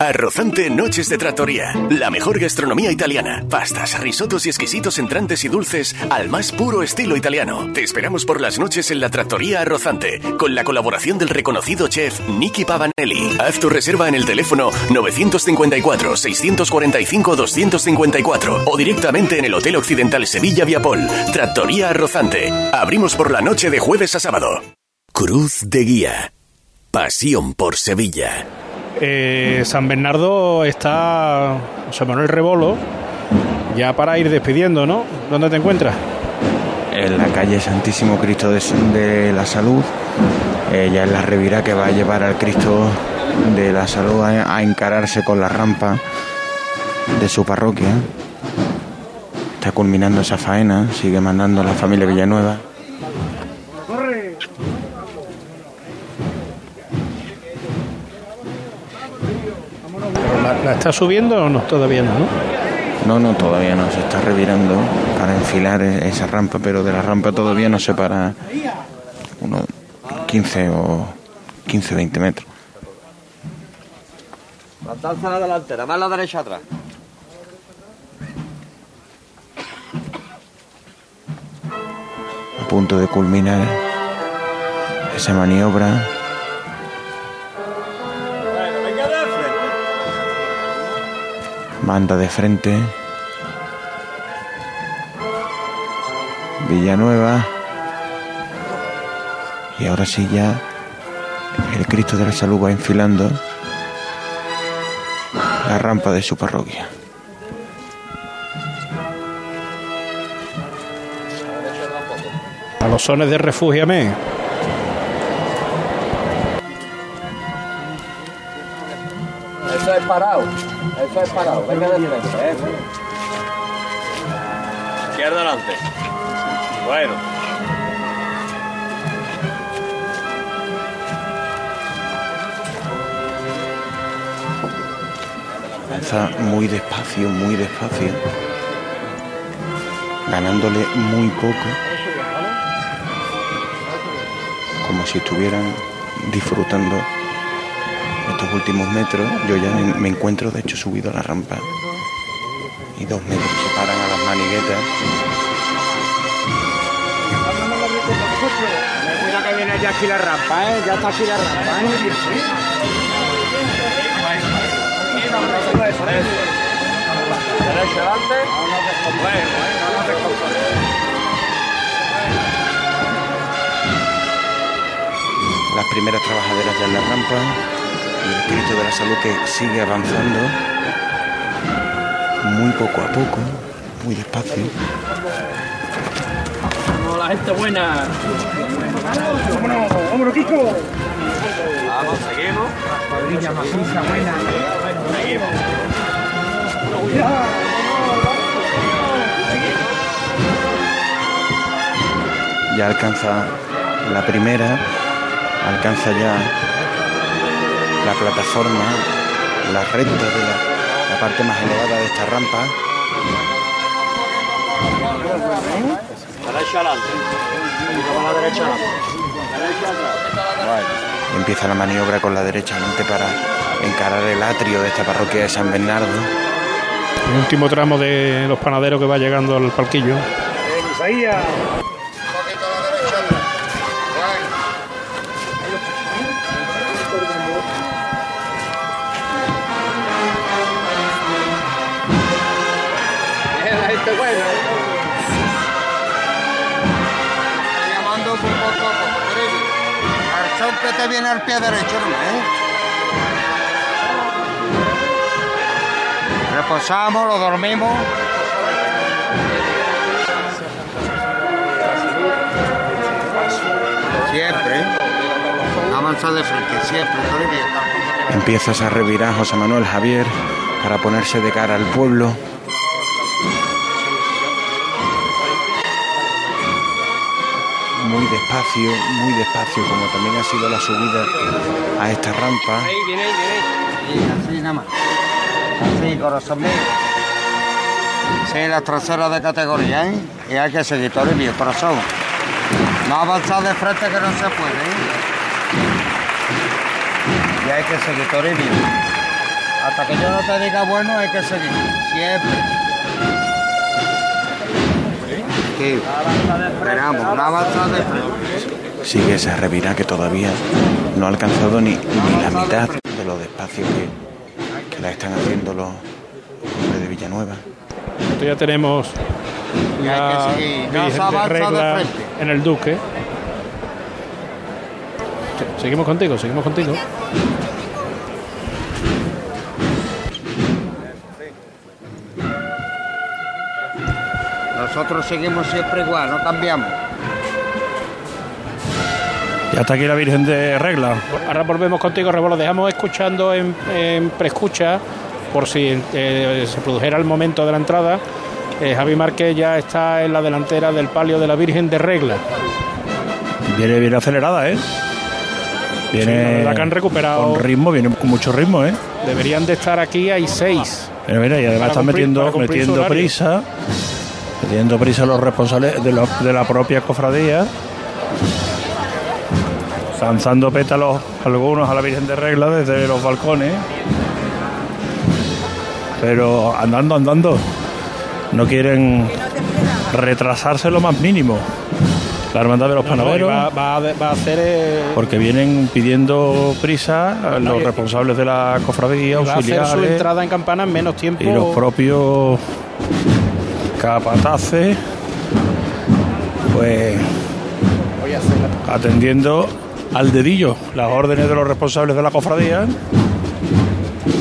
Arrozante Noches de Trattoria. La mejor gastronomía italiana. Pastas, risotos y exquisitos entrantes y dulces al más puro estilo italiano. Te esperamos por las noches en la Trattoria Arrozante, con la colaboración del reconocido chef Nicky Pavanelli. Haz tu reserva en el teléfono 954-645-254 o directamente en el Hotel Occidental Sevilla Viapol. Trattoria Arrozante. Abrimos por la noche de jueves a sábado. Cruz de Guía. Pasión por Sevilla. Eh, San Bernardo está José Manuel Rebolo, ya para ir despidiendo, ¿no? ¿Dónde te encuentras? en la calle Santísimo Cristo de, la Salud. Eh, ya es la revira que va a llevar al Cristo de la Salud a, a encararse con la rampa de su parroquia. Está culminando esa faena, sigue mandando a la familia Villanueva. La, la está subiendo o no? Todavía no, ¿no? No, no, todavía no, se está revirando para enfilar e- esa rampa, pero de la rampa todavía no se para unos 15 o 15, 20 metros. Plantarse a la delantera, más la derecha atrás. a punto de culminar esa maniobra. Manda de frente. Villanueva. Y ahora sí ya el Cristo de la Salud va enfilando la rampa de su parroquia. A los sones de Refúgiame. Eso es parado. Venga de frente. Eso. Izquierda adelante. Bueno. Avanza muy despacio, muy despacio. Ganándole muy poco. Como si estuvieran disfrutando estos últimos metros. Yo ya me me encuentro, de hecho, subido a la rampa. Y dos metros separan a las maniguetas. Cuidado que viene ya aquí la rampa, ¿eh? Ya está aquí la rampa, ¿eh? Derecha adelante. No te Las primeras trabajaderas ya en la rampa. El Cristo de la Salud que sigue avanzando. Muy poco a poco, muy despacio. Vamos, la gente buena. Vámonos, vámonos, Kiko. Vamos, seguimos. Cuadrilla maciza, buena. Seguimos. ya alcanza la primera, alcanza ya la plataforma, la recta de la, la parte más elevada de esta rampa. Empieza la maniobra con la derecha adelante para encarar el atrio de esta parroquia de San Bernardo. El último tramo de los panaderos que va llegando al palquillo. Que te viene al pie derecho. ¿eh? Reposamos, lo dormimos. Siempre. Avanza de frente, siempre. Empiezas a revirar José Manuel Javier para ponerse de cara al pueblo. Muy despacio, muy despacio, como también ha sido la subida a esta rampa. Ahí, viene, ahí, viene. Sí, así nada más. Así, corazón mío. Sí, las traseras de categoría, ¿eh? Y hay que seguir, Toribio, corazón. No avanzar de frente que no se puede, ¿eh? Y hay que seguir, Toribio. Hasta que yo no te diga bueno, hay que seguir. Siempre. Esperamos, avanzar de frente. Sigue esa revirá que todavía no ha alcanzado ni, ni la mitad de lo despacio que, que la están haciendo los hombres de Villanueva. Esto ya tenemos la. No Virgen de regla frente. en el Duque. Se- Seguimos contigo, seguimos contigo. Nosotros seguimos siempre igual, no cambiamos. Y hasta aquí la Virgen de Regla. Ahora volvemos contigo, Rebolo. Dejamos escuchando en, en preescucha, por si eh, se produjera el momento de la entrada. Eh, Javi Márquez ya está en la delantera del palio de la Virgen de Regla. Viene bien acelerada, ¿eh? Sí, la Viene verdad que han recuperado- con ritmo, viene con mucho ritmo, ¿eh? Deberían de estar aquí, hay seis. Mira, mira, y además están metiendo, metiendo horario. prisa, metiendo prisa los responsables de, la propia cofradía, lanzando pétalos algunos a la Virgen de Regla desde los balcones, pero andando, andando, no quieren retrasarse lo más mínimo. La hermandad de los No, y panaderos. va, va a, va a hacer. eh, Porque vienen pidiendo prisa a los y- responsables de la cofradía, va a hacer su auxiliares entrada en campana en menos tiempo. y los propios capataces, pues atendiendo al dedillo las órdenes de los responsables de la cofradía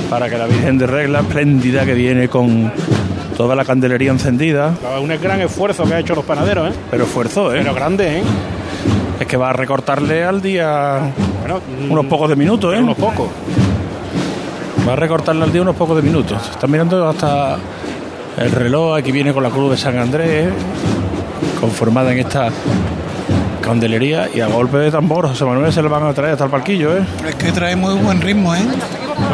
para que la Virgen de Regla, espléndida que viene con toda la candelería encendida, Un gran esfuerzo que ha hecho los panaderos, ¿eh? pero esfuerzo, ¿eh? Pero grande, ¿eh? Es que va a recortarle al día Bueno, unos pocos de minutos, ¿eh? unos pocos. Va a recortarle al día unos pocos de minutos. Están mirando hasta el reloj. Aquí viene con la cruz de San Andrés, conformada en esta candelería. Y a golpe de tambor, José Manuel se le van a traer hasta el palquillo, ¿eh? Es que trae muy buen ritmo, ¿eh?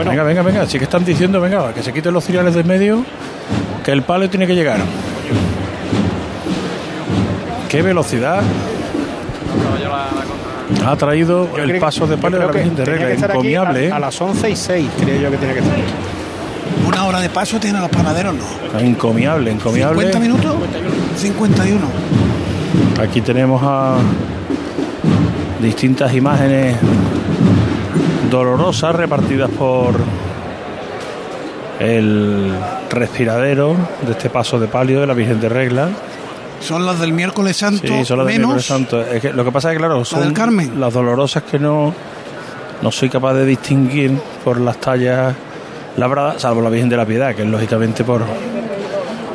Venga, venga, venga. Sí que están diciendo, venga, que se quiten los cereales de medio, que el palo tiene que llegar. Qué velocidad ha traído Yo el creo- paso de palo de la Virgen de Regla. que estar aquí Encomiable, a, a ¿eh? las 11 y 6, creo yo que tiene que estar. Una hora de paso tienen los panaderos, ¿no? Encomiable, encomiable. 50 minutos, 51. Aquí tenemos a distintas imágenes dolorosas repartidas por el respiradero de este paso de palio de la Virgen de Regla. Son las del miércoles santo, Sí, son las del miércoles santo. Es que lo que pasa es que, claro, son del Carmen. las dolorosas que no, no soy capaz de distinguir por las tallas labradas, salvo la Virgen de la Piedad, que es lógicamente por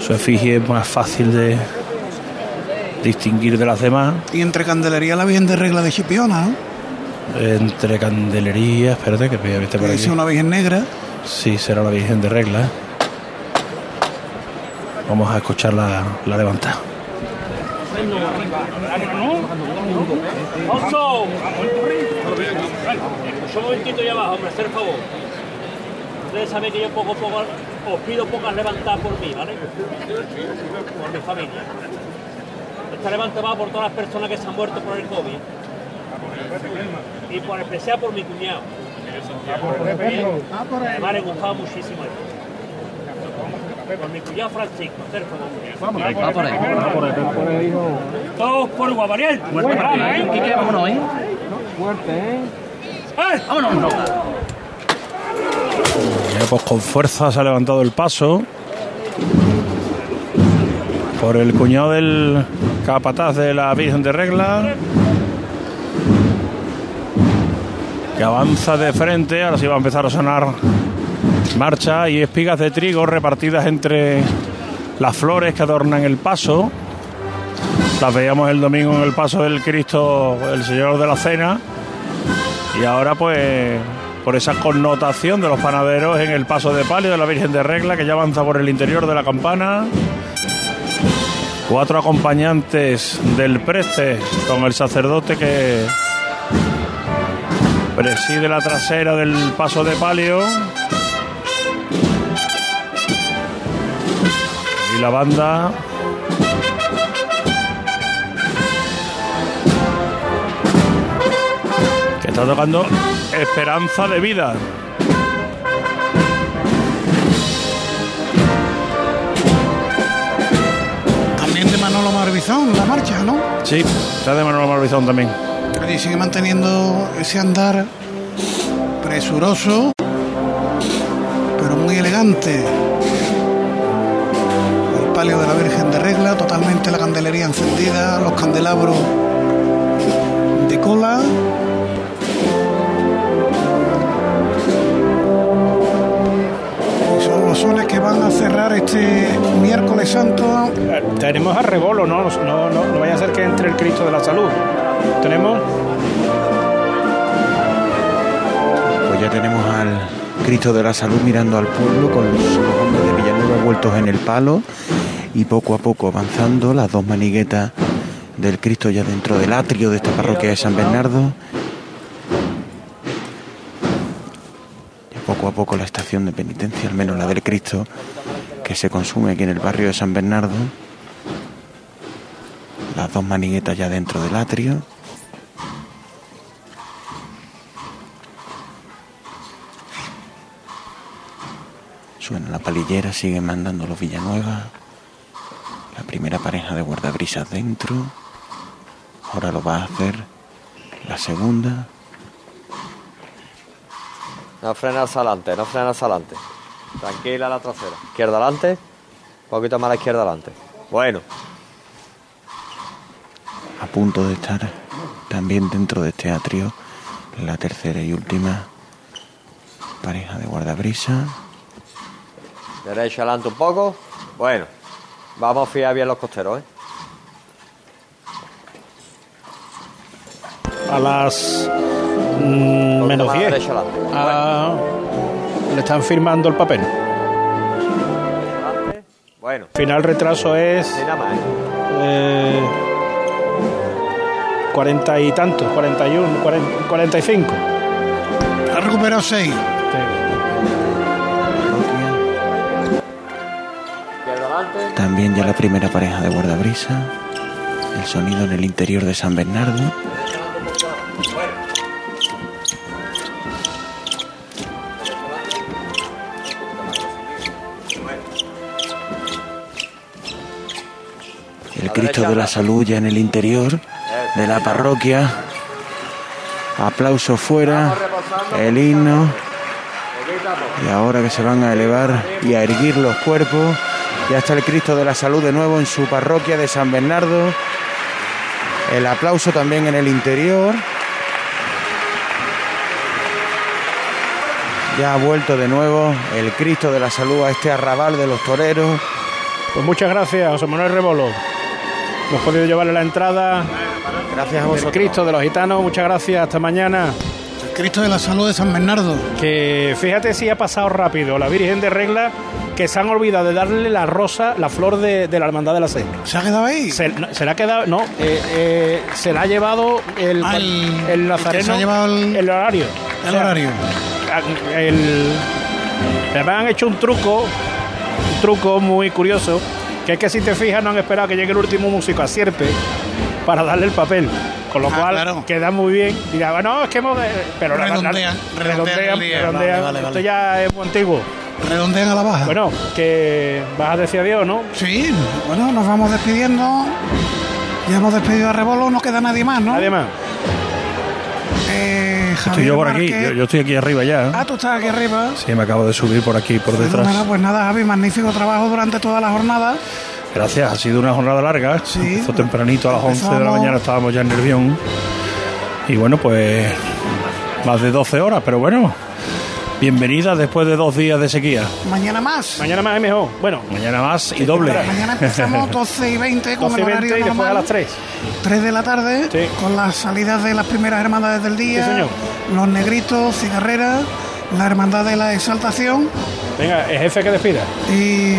su efigie es más fácil de distinguir de las demás. y entre Candelería la Virgen de Regla de Chipiona, ¿no? Entre candelería, espérate que voy a viste por aquí. una Virgen negra. Sí, será la Virgen de Regla. Vamos a escuchar la, la levantada. ¡Oso! Un momentito ya abajo, hombre, hacer favor. Ustedes saben que yo poco a poco os pido pocas levantadas por mí, ¿vale? Por mi familia. Esta levantada va por todas las personas que se han muerto por el COVID. Y por especial por mi cuñado. Además le gustaba muchísimo esto. Por mi cuñado Francisco, el favor. Va por ahí, va por ahí. Todos por Guavariel. Fuerte, ¿eh? Quique, vámonos, ¿eh? Fuerte, ¿eh? ¡Vámonos! Pues con fuerza se ha levantado el paso. Por el cuñado del capataz de la Virgen de Regla. Que avanza de frente. Ahora sí va a empezar a sonar marcha y espigas de trigo repartidas entre las flores que adornan el paso. Las veíamos el domingo en el paso del Cristo, el Señor de la Cena. Y ahora pues por esa connotación de los panaderos en el paso de palio de la Virgen de Regla que ya avanza por el interior de la campana. Cuatro acompañantes del preste con el sacerdote que preside la trasera del paso de palio. Y la banda que está tocando Esperanza de Vida. También de Manolo Marbizón, la marcha, ¿no? Sí, está de Manuel Marbizón también. Y sigue manteniendo ese andar presuroso, pero muy elegante. El palio de la Virgen de Regla, totalmente la candelería encendida, los candelabros de cola. Sones que van a cerrar este miércoles santo. Tenemos a Rebolo, ¿no? No, no, no vaya a ser que entre el Cristo de la Salud. Tenemos Pues ya tenemos al Cristo de la Salud mirando al pueblo con los, los hombres de Villanueva vueltos en el palo y poco a poco avanzando las dos maniguetas del Cristo ya dentro del atrio de esta parroquia de San Bernardo. Poco a poco la estación de penitencia, al menos la del Cristo, que se consume aquí en el barrio de San Bernardo. Las dos maniguetas ya dentro del atrio. Suena la palillera, siguen mandando los Villanueva. La primera pareja de guardabrisas dentro. Ahora lo va a hacer la segunda. No frenas hacia adelante, no frenas hacia adelante. Tranquila la trasera. Izquierda adelante, un poquito más a la izquierda adelante. Bueno, A punto de estar también dentro de este atrio. La tercera y última pareja de guardabrisa. derecho adelante un poco. Bueno, vamos a fiar bien los costeros, ¿eh? A las mm, menos más 10. derecho adelante. Ah, le están firmando el papel. Bueno. Final retraso es ¿eh? eh, 40 y tantos, 41, 40, 45. Ha recuperado 6. Izquierda adelante. También ya la primera pareja de guardabrisa. El sonido en el interior de San Bernardo. Cristo de la Salud ya en el interior de la parroquia. Aplauso fuera. El himno. Y ahora que se van a elevar y a erguir los cuerpos, ya está el Cristo de la Salud de nuevo en su parroquia de San Bernardo. El aplauso también en el interior. Ya ha vuelto de nuevo el Cristo de la Salud a este arrabal de los toreros. Pues muchas gracias, José Manuel Rebolo. Hemos podido llevarle la entrada. Gracias a vosotros. Cristo de los gitanos. Muchas gracias. Hasta mañana. El Cristo de la Salud de San Bernardo. Que fíjate si ha pasado rápido. La Virgen de Regla que se han olvidado de darle la rosa, la flor de, de la Hermandad de la Sed. ¿Se ha quedado ahí? Se, no, se la ha quedado, no, eh, eh, se la ha llevado el, Ah, el- nazareno. se ha llevado el- horario. El horario. El, me han hecho un truco, un truco muy curioso, que es que si te fijas no han esperado que llegue el último músico a Sierpe para darle el papel. Con lo Ah, cual claro. queda muy bien. Dirá, bueno, es que hemos. de-". Pero la- la- Redondean, redondean redondean, día. redondean. Vale, vale, Esto vale. ya es muy antiguo. Redondean a la baja. Bueno, que vas a decir adiós, ¿no? Sí, bueno, nos vamos despidiendo. Ya hemos despedido a Rebolo, no queda nadie más, ¿no? Nadie más. Eh, Estoy yo por aquí, yo, yo estoy aquí arriba ya. ¿eh? Ah, tú estás aquí arriba. Sí, me acabo de subir por aquí, por detrás. Fenómeno, Pues nada, Javi, magnífico trabajo durante toda la jornada. Gracias, ha sido una jornada larga. Empezó tempranito a las 11 de la Empezamos- mañana, estábamos ya en Nervión. Y bueno, pues más de 12 horas, pero bueno, bienvenida después de dos días de sequía. Mañana más. Mañana más es mejor. Bueno, Mañana más y doble. Mañana empezamos 12 y 20 con 12 y el 20 horario y después normal. a las 3. 3 de la tarde, con las salidas de las primeras hermandades del día. Sí, señor. Los negritos, cigarreras, la hermandad de la exaltación. Venga, el jefe que despida. Y.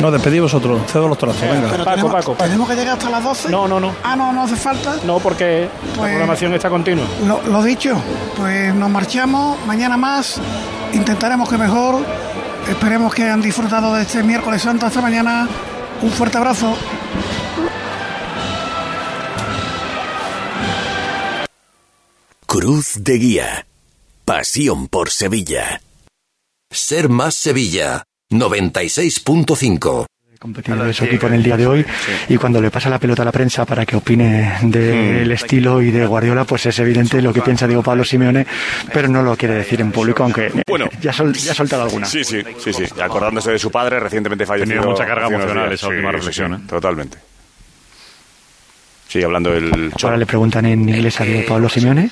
No, despedí vosotros, cedo los trazos, venga. Pero Paco, tenemos, Paco, Paco. ¿Tenemos que llegar hasta las 12? No, no, no. Ah, no, no hace falta. No, porque la Pues- programación está continua. Lo, lo dicho, pues nos marchamos, mañana más, intentaremos que mejor, esperemos que hayan disfrutado de este miércoles santo hasta mañana, un fuerte abrazo. Cruz de Guía. Pasión por Sevilla. Ser más Sevilla. 96.5. competidor de su equipo en el día de hoy y cuando le pasa la pelota a la prensa para que opine del estilo y de Guardiola pues es evidente lo que piensa Diego Pablo Simeone pero no lo quiere decir en público aunque Bueno. ya, sol- ya ha soltado alguna Sí, sí, sí, sí. Acordándose de su padre recientemente fallecido. Tenía mucha carga emocional esa última reflexión, sí, sí, Totalmente. Sí, hablando del ahora le preguntan en inglés a Diego Pablo Simeone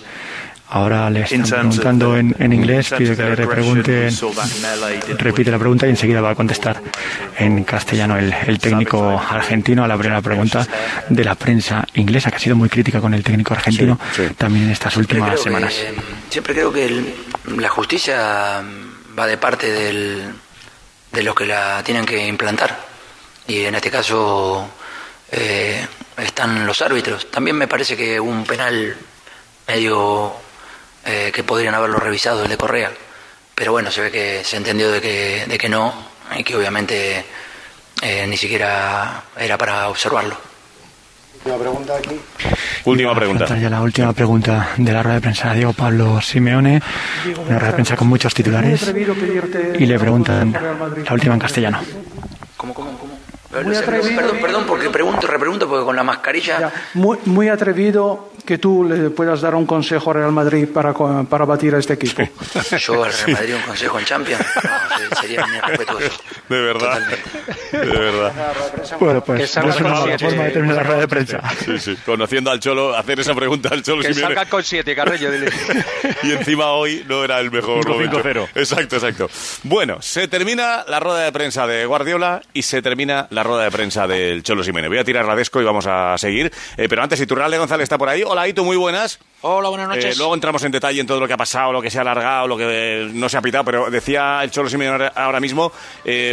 Ahora le están preguntando en, en inglés, pide que le repregunten, repite la pregunta y enseguida va a contestar en castellano el, el técnico argentino a la primera pregunta de la prensa inglesa, que ha sido muy crítica con el técnico argentino también en estas últimas semanas. que- siempre creo que el- la justicia va de parte del, de los que la tienen que implantar. Y en este caso eh, están los árbitros. También me parece que un penal medio eh, que podrían haberlo revisado, el de Correa. Pero bueno, se ve que se entendió de que, de que no y que obviamente eh, ni siquiera era para observarlo. Última Vamos a pregunta. tratar ya la última pregunta de la rueda de prensa Diego Pablo Simeone, una rueda de prensa con muchos titulares, y le preguntan la última en castellano. ¿Cómo, cómo, cómo? Muy atrevido. Perdón, perdón, porque pregunto, repregunto, porque con la mascarilla... Muy, muy atrevido que tú le puedas dar un consejo a Real Madrid para, para batir a este equipo. Yo al Real Madrid un consejo en Champions, no, se- sería muy respetuoso. De verdad. De verdad. Bueno, pues Que es una siete. forma de terminar la rueda de prensa. Sí, sí. Conociendo al Cholo, hacer esa pregunta al Cholo Que Simeone. salga con siete, Carreño, dile. y encima hoy no era el mejor 5-5-0. momento. Exacto, exacto. Bueno, se termina la rueda de prensa de Guardiola y se termina la rueda de prensa del Cholo Simeone. Voy a tirar la desco y vamos a seguir. Eh, pero antes, Iturralde González está por ahí. Hola, Itu, muy buenas. Hola, buenas noches. Eh, luego entramos en detalle en todo lo que ha pasado, lo que se ha alargado, lo que eh, no se ha pitado, pero decía el Cholo Simeone ahora- mismo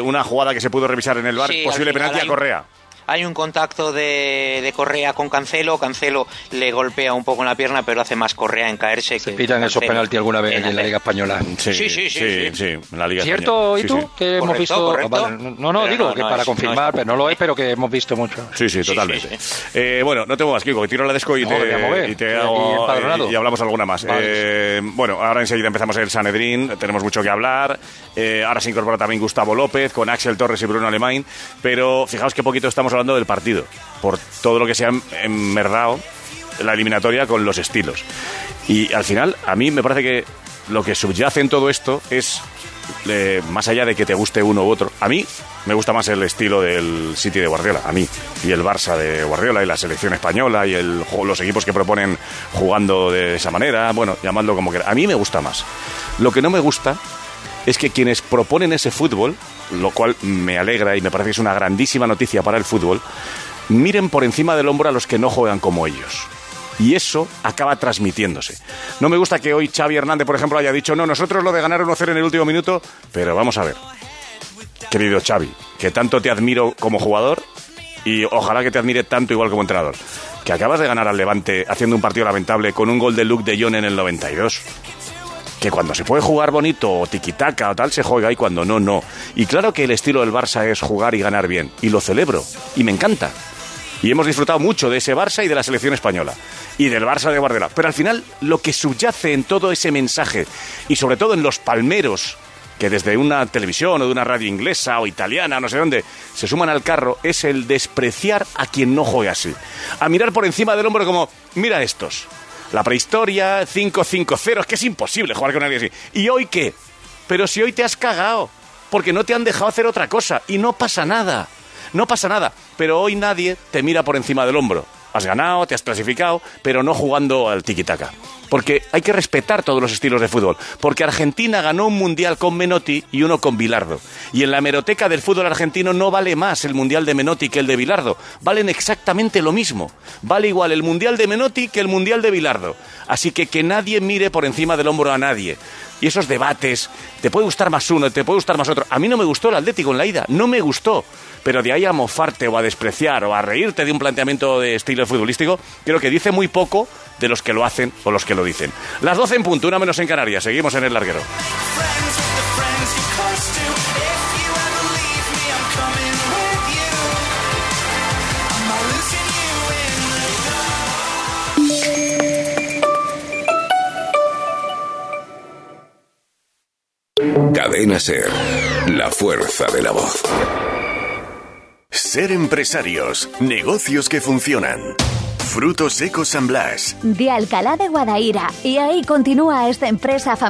una jugada que se pudo revisar en el bar, Sí, posible penalti a un- Correa. Hay un contacto de, de Correa con Cancelo. Cancelo le golpea un poco en la pierna, pero hace más Correa en caerse. que Pitan esos Cancelo. penaltis alguna vez en la Liga Española. Sí, Sí, sí, sí, sí, sí, en la Liga ¿Cierto, Española. y tú? sí. Que hemos visto. correcto. No, no, Pero digo no, que no para es- no confirmar, pero no lo es, pero que hemos visto mucho. Sí, sí, totalmente. Eh, bueno, no tengo más, Kiko, que tiro la desco y No, te, y te hago- empadronado. y, y hablamos alguna más. Vale. Eh, bueno, ahora enseguida empezamos el Sanedrín, tenemos mucho que hablar. Eh, ahora se incorpora también Gustavo López con Axel Torres y Bruno Alemán. Pero fijaos qué poquito estamos hablando del partido, por todo lo que se ha enmerdado la eliminatoria con los estilos. Y al final, a mí me parece que lo que subyace en todo esto es eh, más allá de que te guste uno u otro, a mí me gusta más el estilo del City de Guardiola, a mí, y el Barça de Guardiola, y la selección española, y los equipos que proponen jugando de esa manera, bueno, llamadlo como quiera. A mí me gusta más. Lo que no me gusta es que quienes proponen ese fútbol, lo cual me alegra y me parece que es una grandísima noticia para el fútbol, miren por encima del hombro a los que no juegan como ellos. Y eso acaba transmitiéndose. No me gusta que hoy Xavi Hernández, por ejemplo, haya dicho, no, nosotros lo de ganar 1-0 en el último minuto, pero vamos a ver. Querido Xavi, que tanto te admiro como jugador y ojalá que te admire tanto igual como entrenador. Que acabas de ganar al Levante haciendo un partido lamentable con un gol de Luke de Jong en el 92 que cuando se puede jugar bonito o tiquitaca o tal, se juega y cuando no, no. Y claro que el estilo del Barça es jugar y ganar bien. Y lo celebro. Y me encanta. Y hemos disfrutado mucho de ese Barça y de la selección española. Y del Barça de Guardiola. Pero al final, lo que subyace en todo ese mensaje, y sobre todo en los palmeros, que desde una televisión o de una radio inglesa o italiana, no sé dónde, se suman al carro, es el despreciar a quien no juegue así. A mirar por encima del hombro como, mira estos. La prehistoria, 5-5-0, es que es imposible jugar con alguien así. ¿Y hoy qué? Pero si hoy te has cagado, porque no te han dejado hacer otra cosa, y no pasa nada. No pasa nada, pero hoy nadie te mira por encima del hombro. Has ganado, te has clasificado, pero no jugando al tiquitaca. Porque hay que respetar todos los estilos de fútbol. Porque Argentina ganó un mundial con Menotti y uno con Bilardo. Y en la hemeroteca del fútbol argentino no vale más el mundial de Menotti que el de Bilardo. Valen exactamente lo mismo. Vale igual el mundial de Menotti que el mundial de Bilardo. Así que que nadie mire por encima del hombro a nadie. Y esos debates, te puede gustar más uno, te puede gustar más otro. A mí no me gustó el Atlético en la ida, no me gustó. Pero de ahí a mofarte o a despreciar o a reírte de un planteamiento de estilo futbolístico, creo que dice muy poco de los que lo hacen o los que lo dicen. Las 12 en punto, una menos en Canarias. Seguimos en el larguero. Cadena Ser, la fuerza de la voz. Ser empresarios, negocios que funcionan. Frutos secos San Blas. de Alcalá de Guadaira. Y ahí continúa esta empresa familiar.